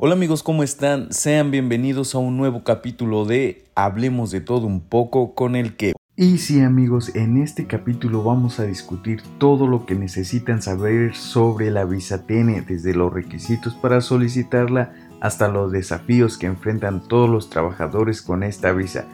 Hola amigos, ¿cómo están? Sean bienvenidos a un nuevo capítulo de Hablemos de todo un poco con el que... Y sí amigos, en este capítulo vamos a discutir todo lo que necesitan saber sobre la visa TN, desde los requisitos para solicitarla hasta los desafíos que enfrentan todos los trabajadores con esta visa.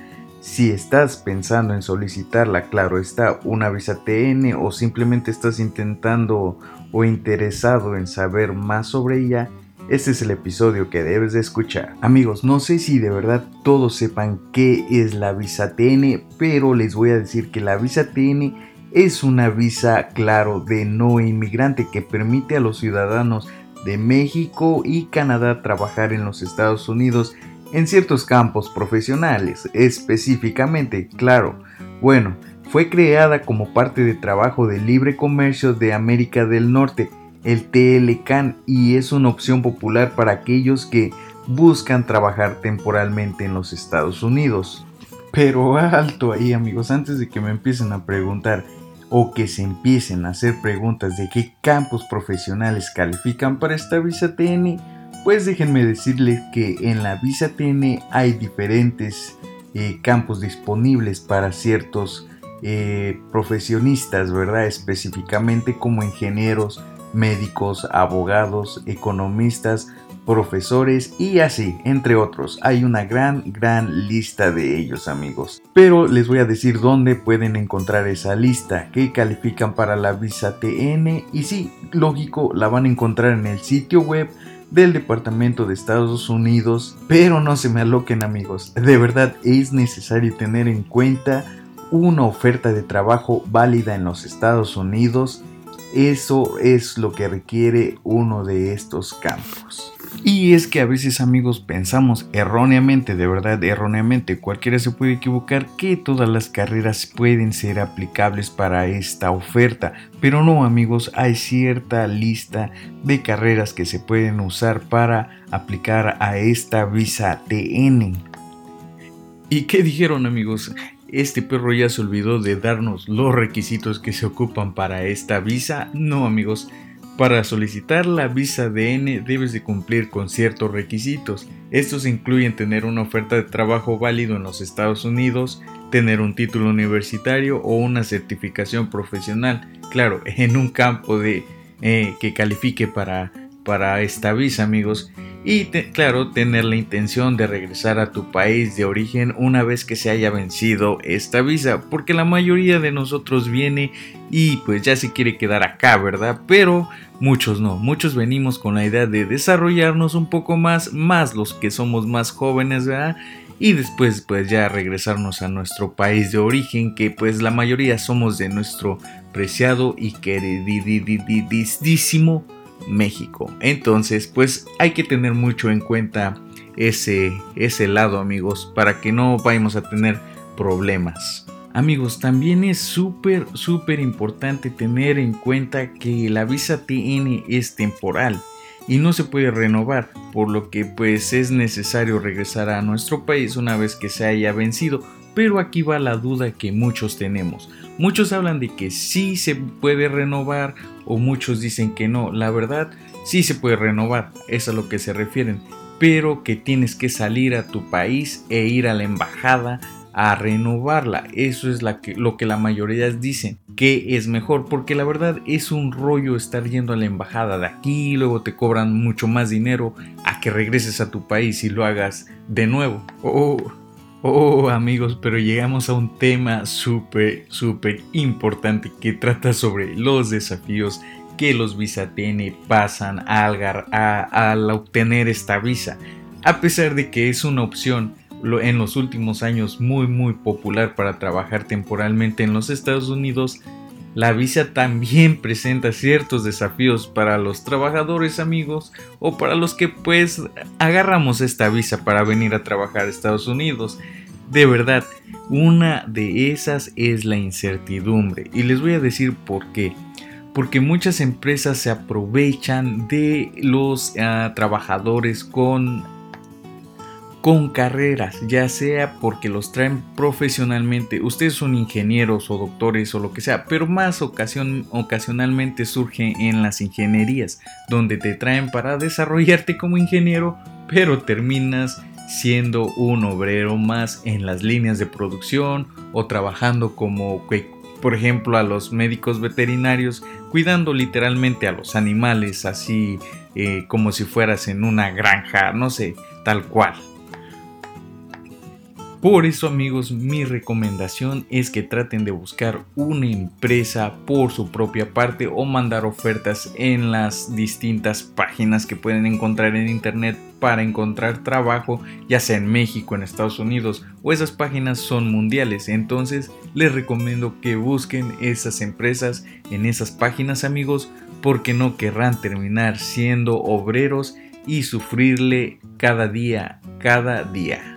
Si estás pensando en solicitarla, claro está, una visa TN o simplemente estás intentando o interesado en saber más sobre ella, este es el episodio que debes de escuchar. Amigos, no sé si de verdad todos sepan qué es la visa TN, pero les voy a decir que la visa TN es una visa, claro, de no inmigrante que permite a los ciudadanos de México y Canadá trabajar en los Estados Unidos en ciertos campos profesionales, específicamente, claro. Bueno, fue creada como parte de trabajo de libre comercio de América del Norte el TLCAN y es una opción popular para aquellos que buscan trabajar temporalmente en los Estados Unidos. Pero alto ahí amigos, antes de que me empiecen a preguntar o que se empiecen a hacer preguntas de qué campos profesionales califican para esta visa TN, pues déjenme decirles que en la visa TN hay diferentes eh, campos disponibles para ciertos eh, profesionistas, ¿verdad? Específicamente como ingenieros, médicos, abogados, economistas, profesores y así, entre otros. Hay una gran, gran lista de ellos amigos. Pero les voy a decir dónde pueden encontrar esa lista, que califican para la visa TN y sí, lógico, la van a encontrar en el sitio web del Departamento de Estados Unidos. Pero no se me aloquen amigos, de verdad es necesario tener en cuenta una oferta de trabajo válida en los Estados Unidos eso es lo que requiere uno de estos campos. Y es que a veces amigos pensamos erróneamente, de verdad erróneamente, cualquiera se puede equivocar que todas las carreras pueden ser aplicables para esta oferta, pero no amigos, hay cierta lista de carreras que se pueden usar para aplicar a esta visa TN. ¿Y qué dijeron amigos? Este perro ya se olvidó de darnos los requisitos que se ocupan para esta visa. No amigos, para solicitar la visa DN debes de cumplir con ciertos requisitos. Estos incluyen tener una oferta de trabajo válido en los Estados Unidos, tener un título universitario o una certificación profesional, claro, en un campo de, eh, que califique para, para esta visa amigos y claro, tener la intención de regresar a tu país de origen una vez que se haya vencido esta visa, porque la mayoría de nosotros viene y pues ya se quiere quedar acá, ¿verdad? Pero muchos no, muchos venimos con la idea de desarrollarnos un poco más, más los que somos más jóvenes, ¿verdad? Y después pues ya regresarnos a nuestro país de origen, que pues la mayoría somos de nuestro preciado y queridísimo México. Entonces, pues hay que tener mucho en cuenta ese, ese lado, amigos, para que no vayamos a tener problemas. Amigos, también es súper, súper importante tener en cuenta que la visa TN es temporal y no se puede renovar, por lo que pues es necesario regresar a nuestro país una vez que se haya vencido, pero aquí va la duda que muchos tenemos. Muchos hablan de que sí se puede renovar o muchos dicen que no. La verdad, sí se puede renovar, es a lo que se refieren, pero que tienes que salir a tu país e ir a la embajada a renovarla. Eso es lo que la mayoría dicen que es mejor, porque la verdad es un rollo estar yendo a la embajada de aquí luego te cobran mucho más dinero a que regreses a tu país y lo hagas de nuevo. Oh, oh amigos, pero llegamos a un tema súper, súper importante que trata sobre los desafíos que los visa TN pasan al, al obtener esta visa. A pesar de que es una opción en los últimos años muy muy popular para trabajar temporalmente en los Estados Unidos, la visa también presenta ciertos desafíos para los trabajadores amigos o para los que pues agarramos esta visa para venir a trabajar a Estados Unidos. De verdad, una de esas es la incertidumbre. Y les voy a decir por qué. Porque muchas empresas se aprovechan de los ah, trabajadores con con carreras, ya sea porque los traen profesionalmente, ustedes son ingenieros o doctores o lo que sea, pero más ocasionalmente surge en las ingenierías, donde te traen para desarrollarte como ingeniero pero terminas siendo un obrero más en las líneas de producción o trabajando como, por ejemplo, a los médicos veterinarios, cuidando literalmente a los animales, así eh, como si fueras en una granja, no sé, tal cual. Por eso amigos, mi recomendación es que traten de buscar una empresa por su propia parte o mandar ofertas en las distintas páginas que pueden encontrar en internet para encontrar trabajo, ya sea en México, en Estados Unidos o esas páginas son mundiales. Entonces les recomiendo que busquen esas empresas en esas páginas amigos porque no querrán terminar siendo obreros y sufrirle cada día, cada día.